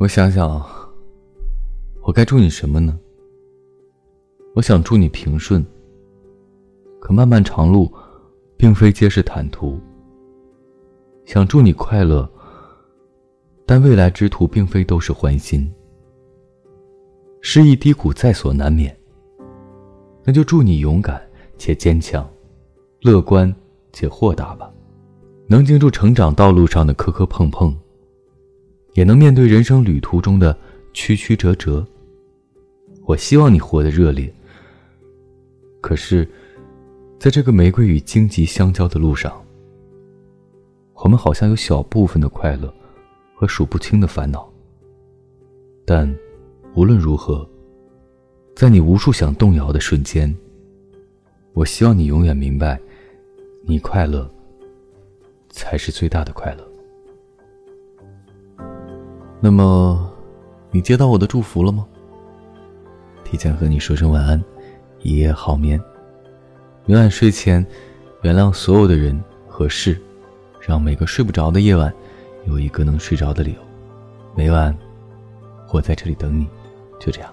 我想想，我该祝你什么呢？我想祝你平顺。可漫漫长路，并非皆是坦途。想祝你快乐，但未来之途并非都是欢欣。失意低谷在所难免。那就祝你勇敢且坚强，乐观且豁达吧，能经住成长道路上的磕磕碰碰。也能面对人生旅途中的曲曲折折。我希望你活得热烈。可是，在这个玫瑰与荆棘相交的路上，我们好像有小部分的快乐和数不清的烦恼。但无论如何，在你无数想动摇的瞬间，我希望你永远明白，你快乐才是最大的快乐。那么，你接到我的祝福了吗？提前和你说声晚安，一夜好眠。每晚睡前，原谅所有的人和事，让每个睡不着的夜晚有一个能睡着的理由。每晚，我在这里等你，就这样。